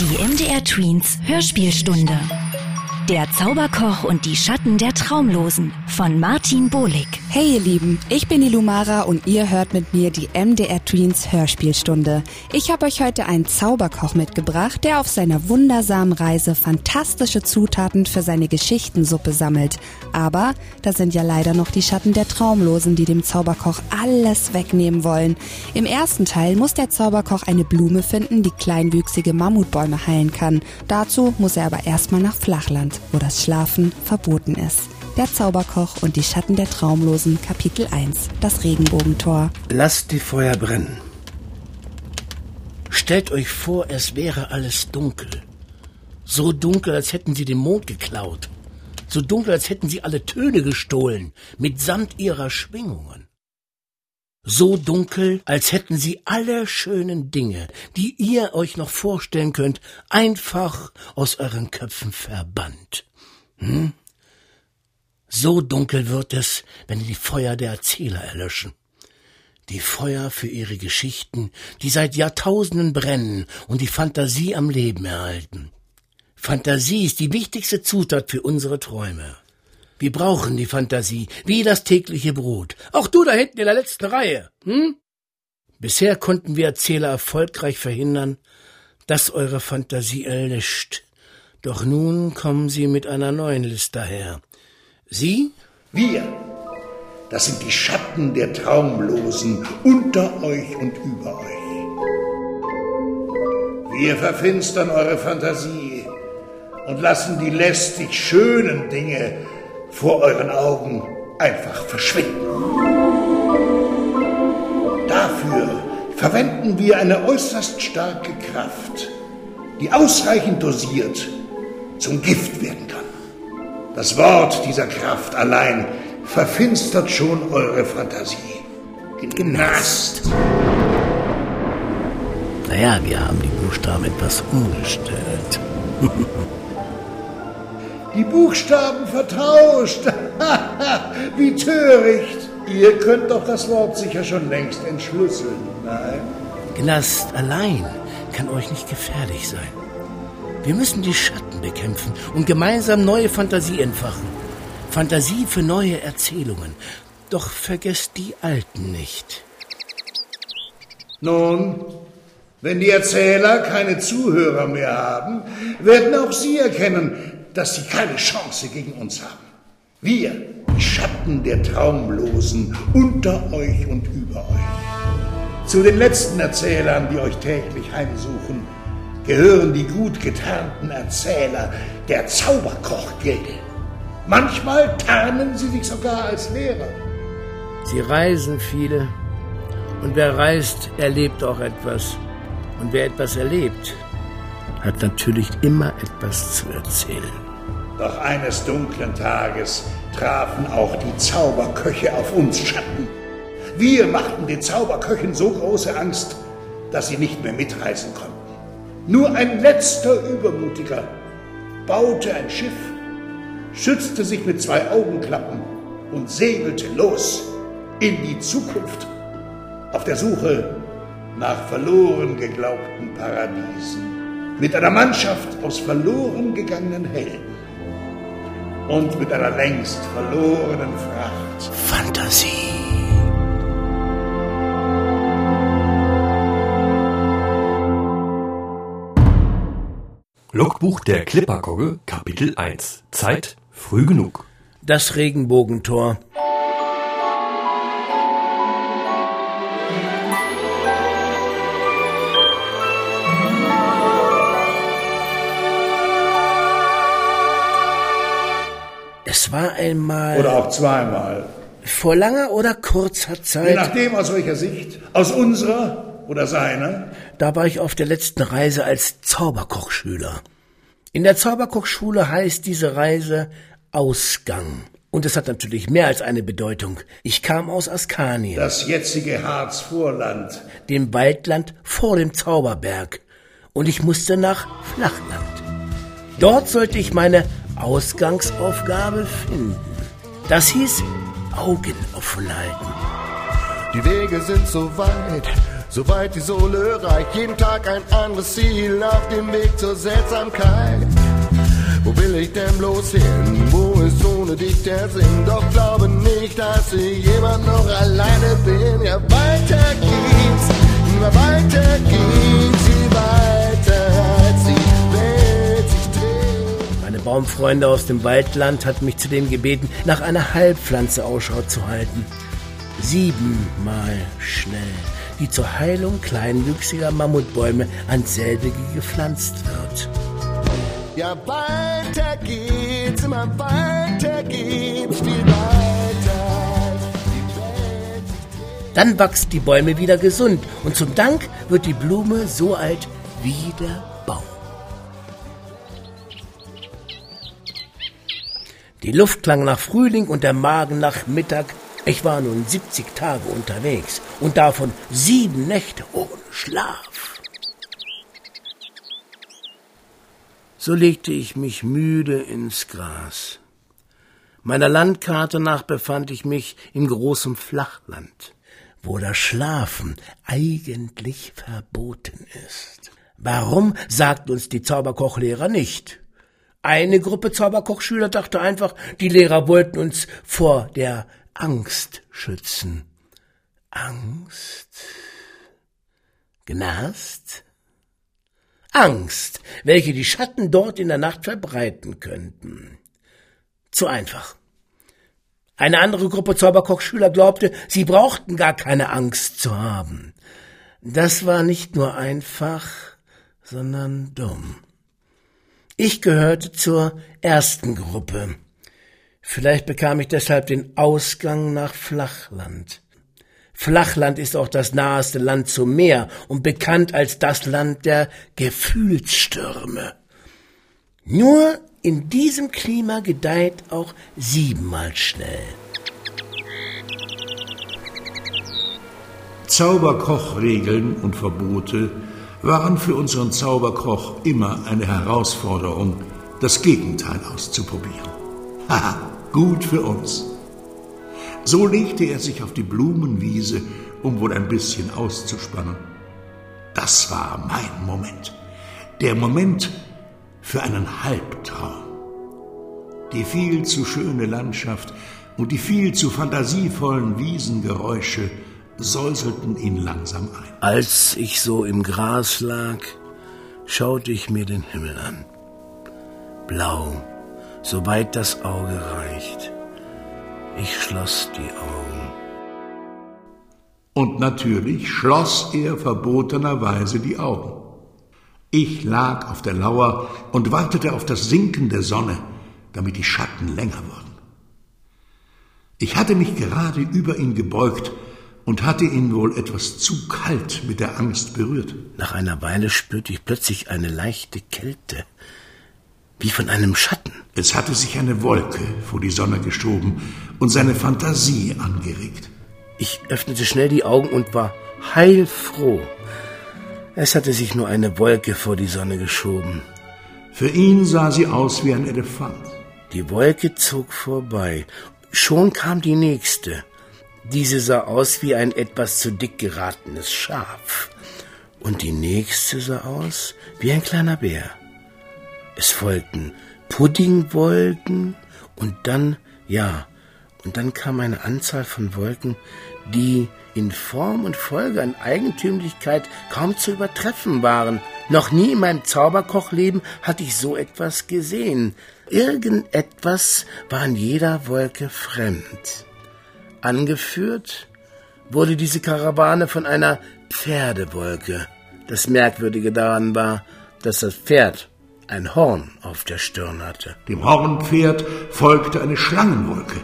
Die MDR Tweens Hörspielstunde. Der Zauberkoch und die Schatten der Traumlosen von Martin Bohlig. Hey ihr Lieben, ich bin die Lumara und ihr hört mit mir die MDR Tweens Hörspielstunde. Ich habe euch heute einen Zauberkoch mitgebracht, der auf seiner wundersamen Reise fantastische Zutaten für seine Geschichtensuppe sammelt. Aber da sind ja leider noch die Schatten der Traumlosen, die dem Zauberkoch alles wegnehmen wollen. Im ersten Teil muss der Zauberkoch eine Blume finden, die kleinwüchsige Mammutbäume heilen kann. Dazu muss er aber erstmal nach Flachland wo das Schlafen verboten ist. Der Zauberkoch und die Schatten der Traumlosen, Kapitel 1, das Regenbogentor. Lasst die Feuer brennen. Stellt euch vor, es wäre alles dunkel. So dunkel, als hätten sie den Mond geklaut. So dunkel, als hätten sie alle Töne gestohlen, mitsamt ihrer Schwingungen. So dunkel, als hätten sie alle schönen Dinge, die ihr euch noch vorstellen könnt, einfach aus euren Köpfen verbannt. Hm? So dunkel wird es, wenn die Feuer der Erzähler erlöschen. Die Feuer für ihre Geschichten, die seit Jahrtausenden brennen und die Fantasie am Leben erhalten. Fantasie ist die wichtigste Zutat für unsere Träume. Wir brauchen die Fantasie, wie das tägliche Brot. Auch du da hinten in der letzten Reihe, hm? Bisher konnten wir Erzähler erfolgreich verhindern, dass eure Fantasie erlischt. Doch nun kommen sie mit einer neuen List daher. Sie? Wir. Das sind die Schatten der Traumlosen unter euch und über euch. Wir verfinstern eure Fantasie und lassen die lästig schönen Dinge vor euren Augen einfach verschwinden. Dafür verwenden wir eine äußerst starke Kraft, die ausreichend dosiert zum Gift werden kann. Das Wort dieser Kraft allein verfinstert schon eure Fantasie. Genast. Naja, wir haben die Buchstaben etwas umgestellt. die Buchstaben vertauscht. Wie töricht. Ihr könnt doch das Wort sicher schon längst entschlüsseln, nein? Gnast allein kann euch nicht gefährlich sein. Wir müssen die Schatten bekämpfen und gemeinsam neue Fantasie entfachen. Fantasie für neue Erzählungen. Doch vergesst die alten nicht. Nun, wenn die Erzähler keine Zuhörer mehr haben, werden auch sie erkennen, dass sie keine Chance gegen uns haben. Wir, die Schatten der Traumlosen, unter euch und über euch. Zu den letzten Erzählern, die euch täglich heimsuchen, gehören die gut getarnten Erzähler der Zauberkochgilde. Manchmal tarnen sie sich sogar als Lehrer. Sie reisen viele. Und wer reist, erlebt auch etwas. Und wer etwas erlebt, hat natürlich immer etwas zu erzählen. Doch eines dunklen Tages trafen auch die Zauberköche auf uns Schatten. Wir machten den Zauberköchen so große Angst, dass sie nicht mehr mitreisen konnten. Nur ein letzter Übermutiger baute ein Schiff, schützte sich mit zwei Augenklappen und segelte los in die Zukunft auf der Suche nach verloren geglaubten Paradiesen mit einer Mannschaft aus verloren gegangenen Helden und mit einer längst verlorenen Fracht. Fantasie. Logbuch der Klipperkogge, Kapitel 1. Zeit früh genug. Das Regenbogentor. Es war einmal. Oder auch zweimal. Vor langer oder kurzer Zeit. Je nachdem, aus welcher Sicht. Aus unserer oder seiner. Da war ich auf der letzten Reise als Zauberkochschüler. In der Zauberkochschule heißt diese Reise Ausgang. Und es hat natürlich mehr als eine Bedeutung. Ich kam aus Askanien. Das jetzige Harzvorland. Dem Waldland vor dem Zauberberg. Und ich musste nach Flachland. Dort sollte ich meine Ausgangsaufgabe finden. Das hieß Augen offen halten. Die Wege sind so weit, Soweit die Sohle reicht, jeden Tag ein anderes Ziel auf dem Weg zur Seltsamkeit. Wo will ich denn bloß hin? Wo ist ohne dich der Sinn? Doch glaube nicht, dass ich jemand noch alleine bin. Ja, weiter geht's, immer weiter geht's, Baumfreunde aus dem Waldland hatten mich zudem gebeten, nach einer Heilpflanze Ausschau zu halten. Siebenmal schnell, die zur Heilung kleinwüchsiger Mammutbäume ans selbige gepflanzt wird. Ja, weiter geht's, immer weiter geht's, viel weiter. Dann wachsen die Bäume wieder gesund und zum Dank wird die Blume so alt wie der Die Luft klang nach Frühling und der Magen nach Mittag. Ich war nun 70 Tage unterwegs und davon sieben Nächte ohne Schlaf. So legte ich mich müde ins Gras. Meiner Landkarte nach befand ich mich im großen Flachland, wo das Schlafen eigentlich verboten ist. Warum sagt uns die Zauberkochlehrer nicht? Eine Gruppe Zauberkochschüler dachte einfach, die Lehrer wollten uns vor der Angst schützen. Angst? Gnast? Angst, welche die Schatten dort in der Nacht verbreiten könnten. Zu einfach. Eine andere Gruppe Zauberkochschüler glaubte, sie brauchten gar keine Angst zu haben. Das war nicht nur einfach, sondern dumm. Ich gehörte zur ersten Gruppe. Vielleicht bekam ich deshalb den Ausgang nach Flachland. Flachland ist auch das naheste Land zum Meer und bekannt als das Land der Gefühlsstürme. Nur in diesem Klima gedeiht auch siebenmal schnell. Zauberkochregeln und Verbote waren für unseren Zauberkoch immer eine Herausforderung, das Gegenteil auszuprobieren. Haha, gut für uns. So legte er sich auf die Blumenwiese, um wohl ein bisschen auszuspannen. Das war mein Moment. Der Moment für einen Halbtraum. Die viel zu schöne Landschaft und die viel zu fantasievollen Wiesengeräusche säuselten ihn langsam ein. Als ich so im Gras lag, schaute ich mir den Himmel an. Blau, soweit das Auge reicht. Ich schloss die Augen. Und natürlich schloss er verbotenerweise die Augen. Ich lag auf der Lauer und wartete auf das Sinken der Sonne, damit die Schatten länger wurden. Ich hatte mich gerade über ihn gebeugt und hatte ihn wohl etwas zu kalt mit der Angst berührt. Nach einer Weile spürte ich plötzlich eine leichte Kälte, wie von einem Schatten. Es hatte sich eine Wolke vor die Sonne geschoben und seine Fantasie angeregt. Ich öffnete schnell die Augen und war heilfroh. Es hatte sich nur eine Wolke vor die Sonne geschoben. Für ihn sah sie aus wie ein Elefant. Die Wolke zog vorbei. Schon kam die nächste. Diese sah aus wie ein etwas zu dick geratenes Schaf. Und die nächste sah aus wie ein kleiner Bär. Es folgten Puddingwolken und dann, ja, und dann kam eine Anzahl von Wolken, die in Form und Folge an Eigentümlichkeit kaum zu übertreffen waren. Noch nie in meinem Zauberkochleben hatte ich so etwas gesehen. Irgendetwas war an jeder Wolke fremd. Angeführt wurde diese Karawane von einer Pferdewolke. Das Merkwürdige daran war, dass das Pferd ein Horn auf der Stirn hatte. Dem Hornpferd folgte eine Schlangenwolke,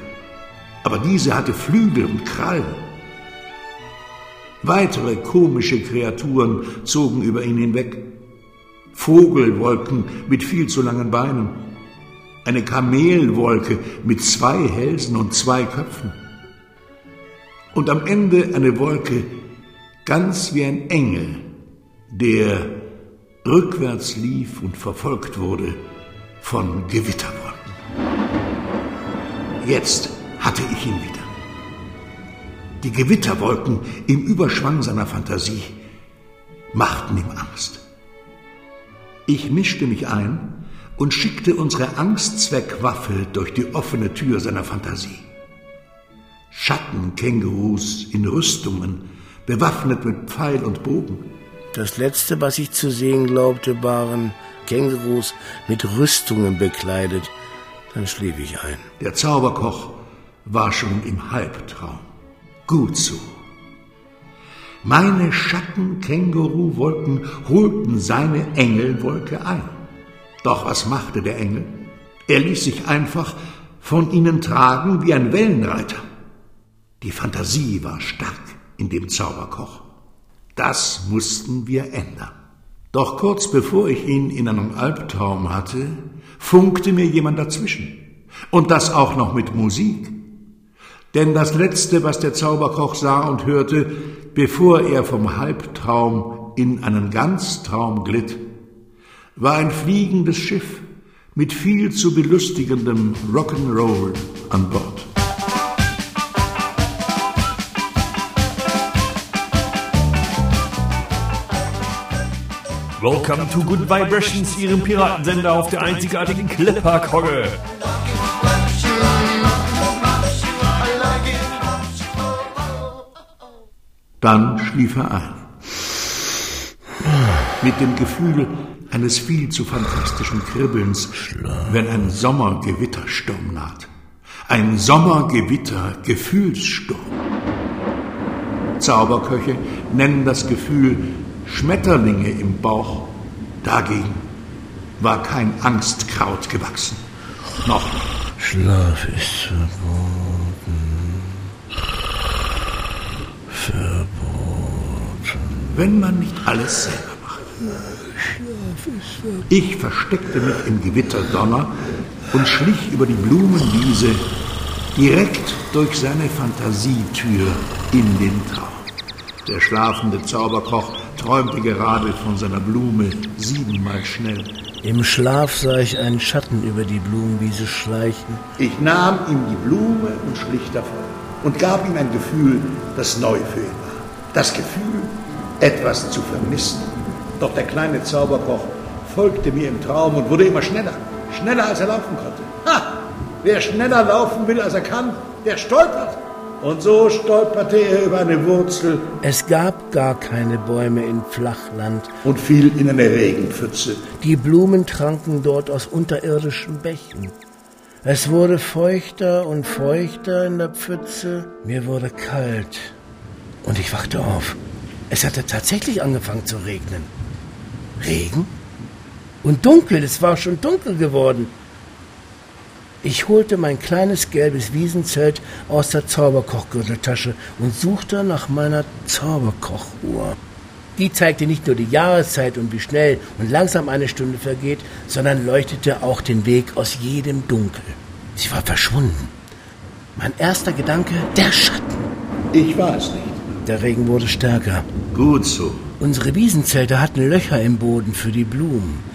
aber diese hatte Flügel und Krallen. Weitere komische Kreaturen zogen über ihn hinweg. Vogelwolken mit viel zu langen Beinen, eine Kamelwolke mit zwei Hälsen und zwei Köpfen und am Ende eine Wolke, ganz wie ein Engel, der rückwärts lief und verfolgt wurde von Gewitterwolken. Jetzt hatte ich ihn wieder. die Gewitterwolken im Überschwang seiner Fantasie, machten ihm Angst. Ich mischte mich ein und schickte unsere Angstzweckwaffe durch die offene Tür seiner Fantasie. Schattenkängurus in Rüstungen, bewaffnet mit Pfeil und Bogen. Das letzte, was ich zu sehen glaubte, waren Kängurus mit Rüstungen bekleidet. Dann schlief ich ein. Der Zauberkoch war schon im Halbtraum. Gut so. Meine Schattenkänguru-Wolken holten seine Engelwolke ein. Doch was machte der Engel? Er ließ sich einfach von ihnen tragen wie ein Wellenreiter. Die Fantasie war stark in dem Zauberkoch. Das mussten wir ändern. Doch kurz bevor ich ihn in einem Albtraum hatte, funkte mir jemand dazwischen. Und das auch noch mit Musik. Denn das Letzte, was der Zauberkoch sah und hörte, bevor er vom Halbtraum in einen Ganztraum glitt, war ein fliegendes Schiff mit viel zu belustigendem Rock'n'Roll an Bord. Welcome to Good Vibrations, Ihrem Piratensender auf der einzigartigen Clipper-Kogge. Dann schlief er ein. Mit dem Gefühl eines viel zu fantastischen Kribbelns, wenn ein Sommergewittersturm naht. Ein Sommergewitter-Gefühlssturm. Zauberköche nennen das Gefühl Schmetterlinge im Bauch. Dagegen war kein Angstkraut gewachsen. Noch. Schlaf ist verboten. Verboten. wenn man nicht alles selber macht. Ich versteckte mich im Gewitterdonner und schlich über die Blumenwiese direkt durch seine Fantasietür in den Traum. Der schlafende Zauberkoch träumte gerade von seiner Blume siebenmal schnell. Im Schlaf sah ich einen Schatten über die Blumenwiese schleichen. Ich nahm ihm die Blume und schlich davon und gab ihm ein Gefühl, das neu für ihn war. Das Gefühl, etwas zu vermissen. Doch der kleine Zauberkoch folgte mir im Traum und wurde immer schneller, schneller als er laufen konnte. Ha! Wer schneller laufen will, als er kann, der stolpert. Und so stolperte er über eine Wurzel Es gab gar keine Bäume in Flachland. und fiel in eine Regenpfütze. Die Blumen tranken dort aus unterirdischen Bächen. Es wurde feuchter und feuchter in der Pfütze. Mir wurde kalt. Und ich wachte auf. Es hatte tatsächlich angefangen zu regnen. Regen? Und dunkel, es war schon dunkel geworden. Ich holte mein kleines gelbes Wiesenzelt aus der Zauberkochgürteltasche und suchte nach meiner Zauberkochuhr. Die zeigte nicht nur die Jahreszeit und wie schnell und langsam eine Stunde vergeht, sondern leuchtete auch den Weg aus jedem Dunkel. Sie war verschwunden. Mein erster Gedanke, der Schatten. Ich war es nicht. Der Regen wurde stärker. Gut so. Unsere Wiesenzelte hatten Löcher im Boden für die Blumen.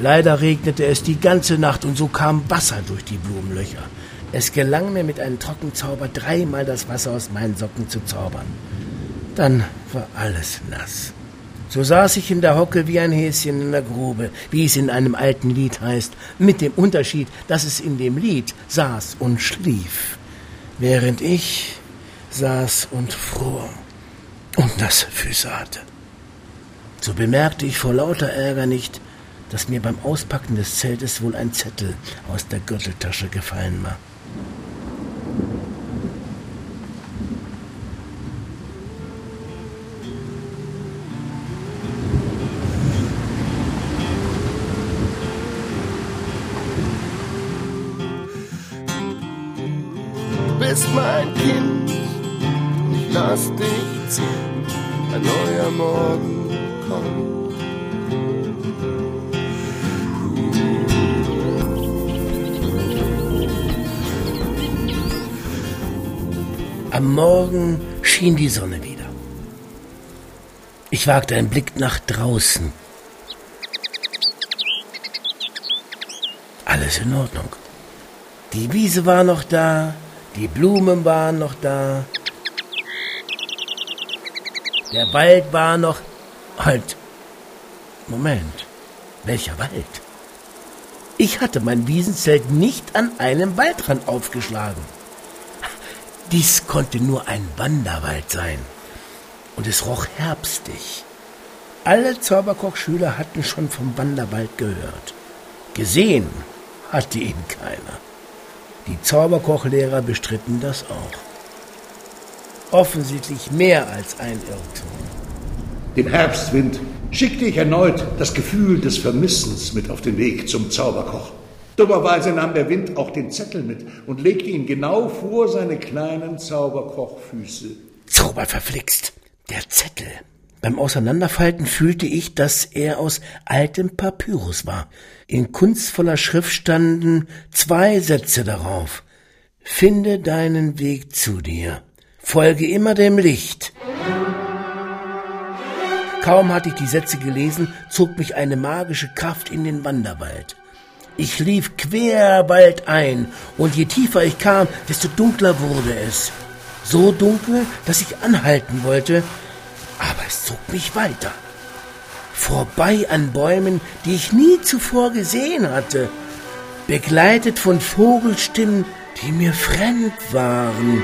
Leider regnete es die ganze Nacht und so kam Wasser durch die Blumenlöcher. Es gelang mir mit einem Trockenzauber dreimal das Wasser aus meinen Socken zu zaubern. Dann war alles nass. So saß ich in der Hocke wie ein Häschen in der Grube, wie es in einem alten Lied heißt, mit dem Unterschied, dass es in dem Lied saß und schlief, während ich saß und fror und das Füße hatte. So bemerkte ich vor lauter Ärger nicht, dass mir beim Auspacken des Zeltes wohl ein Zettel aus der Gürteltasche gefallen war. Die Sonne wieder. Ich wagte einen Blick nach draußen. Alles in Ordnung. Die Wiese war noch da, die Blumen waren noch da. Der Wald war noch... Halt. Moment. Welcher Wald? Ich hatte mein Wiesenzelt nicht an einem Waldrand aufgeschlagen. Dies konnte nur ein Wanderwald sein. Und es roch herbstig. Alle Zauberkochschüler hatten schon vom Wanderwald gehört. Gesehen hatte ihn keiner. Die Zauberkochlehrer bestritten das auch. Offensichtlich mehr als ein Irrtum. Dem Herbstwind schickte ich erneut das Gefühl des Vermissens mit auf den Weg zum Zauberkoch. Dummerweise nahm der Wind auch den Zettel mit und legte ihn genau vor seine kleinen Zauberkochfüße. Zauberverflixt, der Zettel. Beim Auseinanderfalten fühlte ich, dass er aus altem Papyrus war. In kunstvoller Schrift standen zwei Sätze darauf. Finde deinen Weg zu dir. Folge immer dem Licht. Kaum hatte ich die Sätze gelesen, zog mich eine magische Kraft in den Wanderwald. Ich lief quer ein, und je tiefer ich kam, desto dunkler wurde es. So dunkel, dass ich anhalten wollte, aber es zog mich weiter. Vorbei an Bäumen, die ich nie zuvor gesehen hatte, begleitet von Vogelstimmen, die mir fremd waren.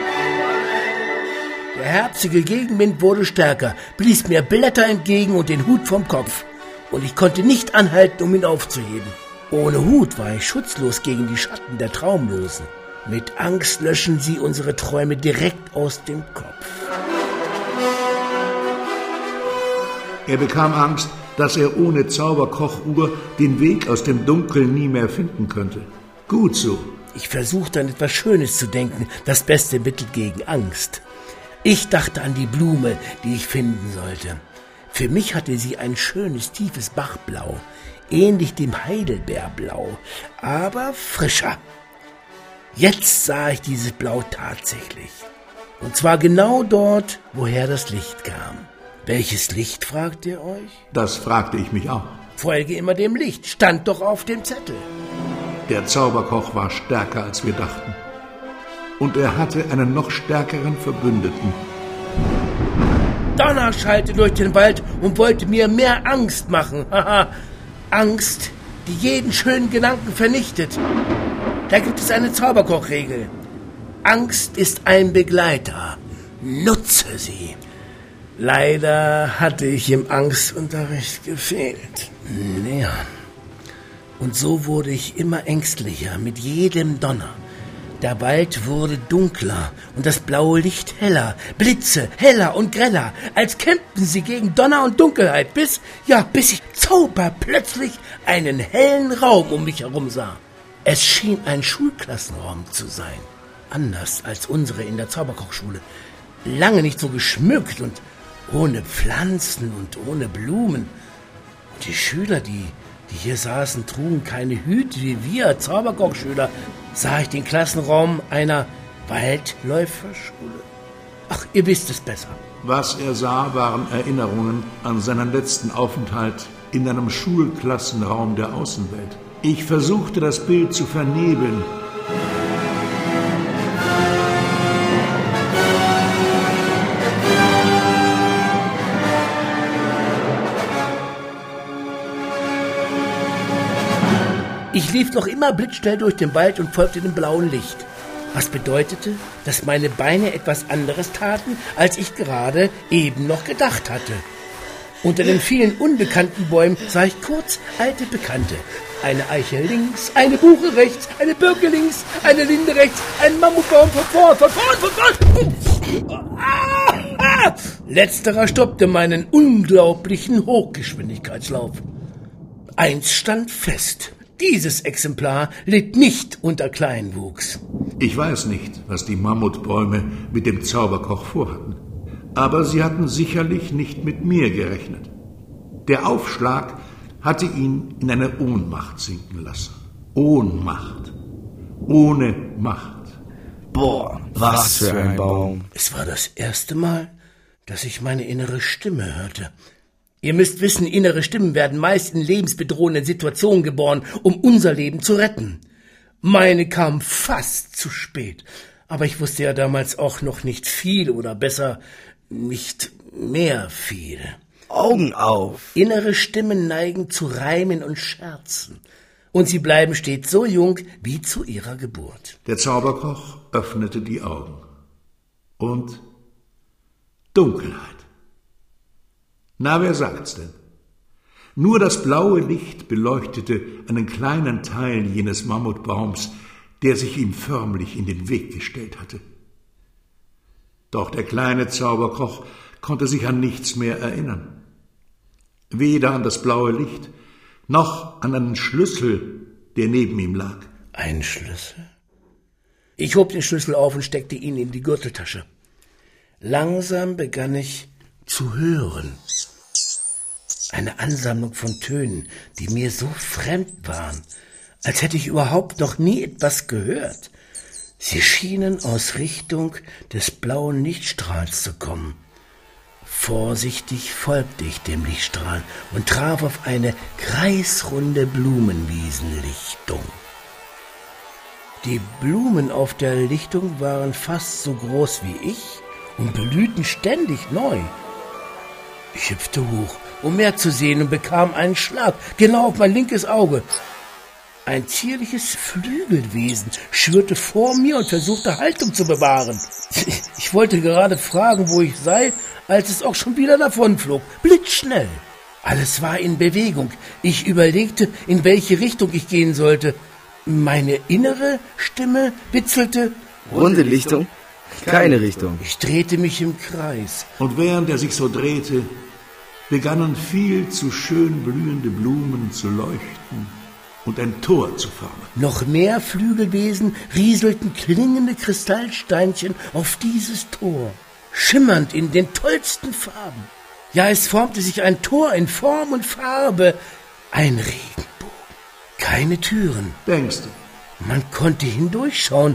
Der herbstige Gegenwind wurde stärker, blies mir Blätter entgegen und den Hut vom Kopf, und ich konnte nicht anhalten, um ihn aufzuheben. Ohne Hut war ich schutzlos gegen die Schatten der Traumlosen. Mit Angst löschen sie unsere Träume direkt aus dem Kopf. Er bekam Angst, dass er ohne Zauberkochuhr den Weg aus dem Dunkeln nie mehr finden könnte. Gut so. Ich versuchte an etwas Schönes zu denken, das beste Mittel gegen Angst. Ich dachte an die Blume, die ich finden sollte. Für mich hatte sie ein schönes, tiefes Bachblau, ähnlich dem Heidelbeerblau, aber frischer. Jetzt sah ich dieses Blau tatsächlich. Und zwar genau dort, woher das Licht kam. Welches Licht, fragt ihr euch? Das fragte ich mich auch. Folge immer dem Licht, stand doch auf dem Zettel. Der Zauberkoch war stärker, als wir dachten. Und er hatte einen noch stärkeren Verbündeten. Donner schallte durch den Wald und wollte mir mehr Angst machen. Haha, Angst, die jeden schönen Gedanken vernichtet. Da gibt es eine Zauberkochregel. Angst ist ein Begleiter. Nutze sie. Leider hatte ich im Angstunterricht gefehlt. Leon. Und so wurde ich immer ängstlicher mit jedem Donner. Der Wald wurde dunkler und das blaue Licht heller, Blitze heller und greller, als kämpften sie gegen Donner und Dunkelheit, bis, ja, bis ich zauber plötzlich einen hellen Raum um mich herum sah. Es schien ein Schulklassenraum zu sein, anders als unsere in der Zauberkochschule, lange nicht so geschmückt und ohne Pflanzen und ohne Blumen. Und die Schüler, die, die hier saßen, trugen keine Hüte wie wir, Zauberkochschüler, sah ich den Klassenraum einer Waldläuferschule. Ach, ihr wisst es besser. Was er sah, waren Erinnerungen an seinen letzten Aufenthalt in einem Schulklassenraum der Außenwelt. Ich versuchte das Bild zu vernebeln, Ich lief noch immer blitzschnell durch den Wald und folgte dem blauen Licht. Was bedeutete, dass meine Beine etwas anderes taten, als ich gerade eben noch gedacht hatte. Unter den vielen unbekannten Bäumen sah ich kurz alte Bekannte. Eine Eiche links, eine Buche rechts, eine Birke links, eine Linde rechts, ein Mammutbaum von vorn, von vorn, von vorn. Letzterer stoppte meinen unglaublichen Hochgeschwindigkeitslauf. Eins stand fest. Dieses Exemplar litt nicht unter Kleinwuchs. Ich weiß nicht, was die Mammutbäume mit dem Zauberkoch vorhatten. Aber sie hatten sicherlich nicht mit mir gerechnet. Der Aufschlag hatte ihn in eine Ohnmacht sinken lassen. Ohnmacht. Ohne Macht. Boah, was für ein Baum. Es war das erste Mal, dass ich meine innere Stimme hörte. Ihr müsst wissen, innere Stimmen werden meist in lebensbedrohenden Situationen geboren, um unser Leben zu retten. Meine kam fast zu spät. Aber ich wusste ja damals auch noch nicht viel oder besser nicht mehr viel. Augen auf. Innere Stimmen neigen zu Reimen und Scherzen. Und sie bleiben stets so jung wie zu ihrer Geburt. Der Zauberkoch öffnete die Augen. Und Dunkelheit. Na, wer sagt's denn? Nur das blaue Licht beleuchtete einen kleinen Teil jenes Mammutbaums, der sich ihm förmlich in den Weg gestellt hatte. Doch der kleine Zauberkoch konnte sich an nichts mehr erinnern. Weder an das blaue Licht, noch an einen Schlüssel, der neben ihm lag. Ein Schlüssel? Ich hob den Schlüssel auf und steckte ihn in die Gürteltasche. Langsam begann ich zu hören. Eine Ansammlung von Tönen, die mir so fremd waren, als hätte ich überhaupt noch nie etwas gehört. Sie schienen aus Richtung des blauen Lichtstrahls zu kommen. Vorsichtig folgte ich dem Lichtstrahl und traf auf eine kreisrunde Blumenwiesenlichtung. Die Blumen auf der Lichtung waren fast so groß wie ich und blühten ständig neu. Ich hüpfte hoch, um mehr zu sehen und bekam einen Schlag genau auf mein linkes Auge. Ein zierliches Flügelwesen schwirrte vor mir und versuchte Haltung zu bewahren. Ich wollte gerade fragen, wo ich sei, als es auch schon wieder davonflog. Blitzschnell. Alles war in Bewegung. Ich überlegte, in welche Richtung ich gehen sollte. Meine innere Stimme witzelte. Runde Lichtung? Keine Richtung. Ich drehte mich im Kreis. Und während er sich so drehte, begannen viel zu schön blühende Blumen zu leuchten und ein Tor zu formen. Noch mehr Flügelwesen rieselten klingende Kristallsteinchen auf dieses Tor, schimmernd in den tollsten Farben. Ja, es formte sich ein Tor in Form und Farbe, ein Regenbogen. Keine Türen. Denkst du? Man konnte hindurchschauen.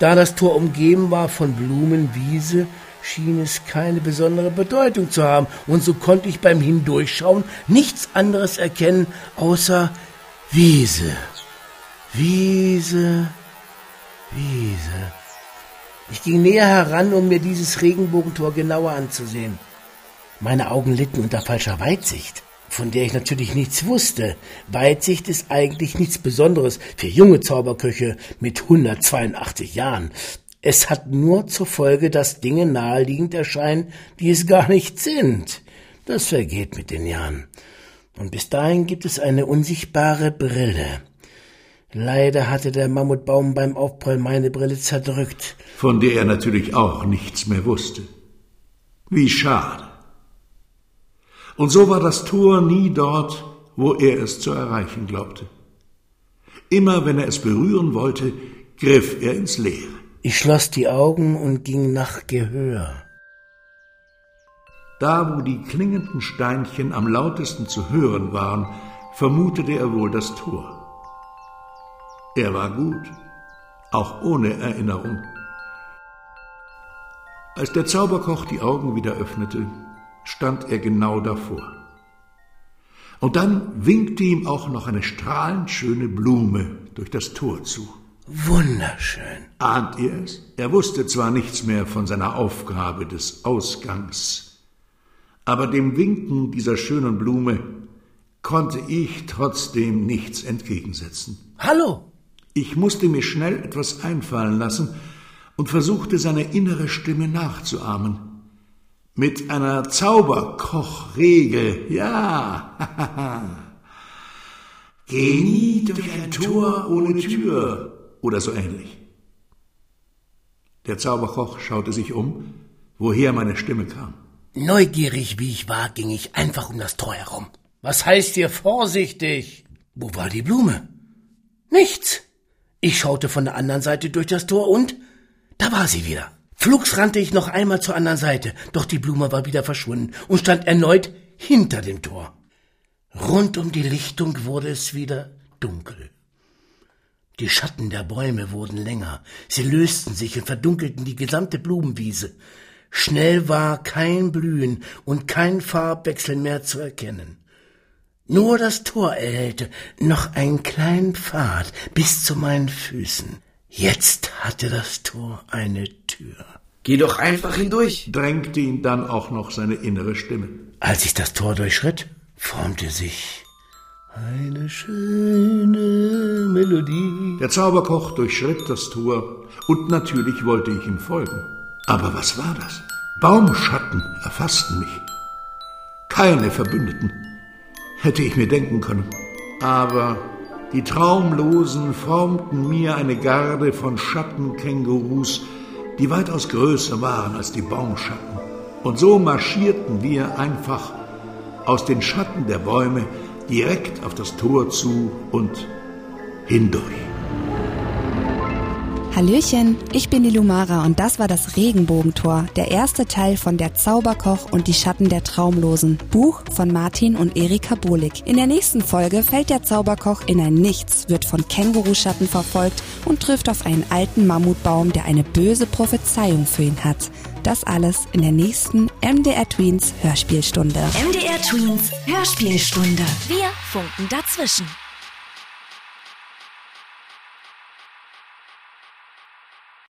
Da das Tor umgeben war von Blumenwiese, schien es keine besondere Bedeutung zu haben, und so konnte ich beim Hindurchschauen nichts anderes erkennen, außer Wiese, Wiese, Wiese. Ich ging näher heran, um mir dieses Regenbogentor genauer anzusehen. Meine Augen litten unter falscher Weitsicht, von der ich natürlich nichts wusste. Weitsicht ist eigentlich nichts Besonderes für junge Zauberköche mit 182 Jahren. Es hat nur zur Folge, dass Dinge naheliegend erscheinen, die es gar nicht sind. Das vergeht mit den Jahren. Und bis dahin gibt es eine unsichtbare Brille. Leider hatte der Mammutbaum beim Aufprall meine Brille zerdrückt. Von der er natürlich auch nichts mehr wusste. Wie schade. Und so war das Tor nie dort, wo er es zu erreichen glaubte. Immer wenn er es berühren wollte, griff er ins Leere. Ich schloss die Augen und ging nach Gehör. Da, wo die klingenden Steinchen am lautesten zu hören waren, vermutete er wohl das Tor. Er war gut, auch ohne Erinnerung. Als der Zauberkoch die Augen wieder öffnete, stand er genau davor. Und dann winkte ihm auch noch eine strahlend schöne Blume durch das Tor zu. Wunderschön. Ahnt ihr es? Er wusste zwar nichts mehr von seiner Aufgabe des Ausgangs, aber dem Winken dieser schönen Blume konnte ich trotzdem nichts entgegensetzen. Hallo! Ich musste mir schnell etwas einfallen lassen und versuchte seine innere Stimme nachzuahmen. Mit einer Zauberkochregel, ja. Geh nie durch ein Tor ohne Tür oder so ähnlich. Der Zauberkoch schaute sich um, woher meine Stimme kam. Neugierig wie ich war, ging ich einfach um das Tor herum. Was heißt hier vorsichtig? Wo war die Blume? Nichts. Ich schaute von der anderen Seite durch das Tor und da war sie wieder. Flugs rannte ich noch einmal zur anderen Seite, doch die Blume war wieder verschwunden und stand erneut hinter dem Tor. Rund um die Lichtung wurde es wieder dunkel. Die Schatten der Bäume wurden länger, sie lösten sich und verdunkelten die gesamte Blumenwiese. Schnell war kein Blühen und kein Farbwechsel mehr zu erkennen. Nur das Tor erhellte noch einen kleinen Pfad bis zu meinen Füßen. Jetzt hatte das Tor eine Tür. Geh doch einfach hindurch. drängte ihn dann auch noch seine innere Stimme. Als ich das Tor durchschritt, formte sich eine schöne Melodie. Der Zauberkoch durchschritt das Tor und natürlich wollte ich ihm folgen. Aber was war das? Baumschatten erfassten mich. Keine Verbündeten, hätte ich mir denken können. Aber die Traumlosen formten mir eine Garde von Schattenkängurus, die weitaus größer waren als die Baumschatten. Und so marschierten wir einfach aus den Schatten der Bäume direkt auf das Tor zu und hindurch. Hallöchen, ich bin die Lumara und das war das Regenbogentor, der erste Teil von Der Zauberkoch und die Schatten der Traumlosen, Buch von Martin und Erika Bohlig. In der nächsten Folge fällt der Zauberkoch in ein Nichts, wird von Känguruschatten verfolgt und trifft auf einen alten Mammutbaum, der eine böse Prophezeiung für ihn hat. Das alles in der nächsten MDR Tweens Hörspielstunde. MDR Tweens Hörspielstunde. Wir funken dazwischen.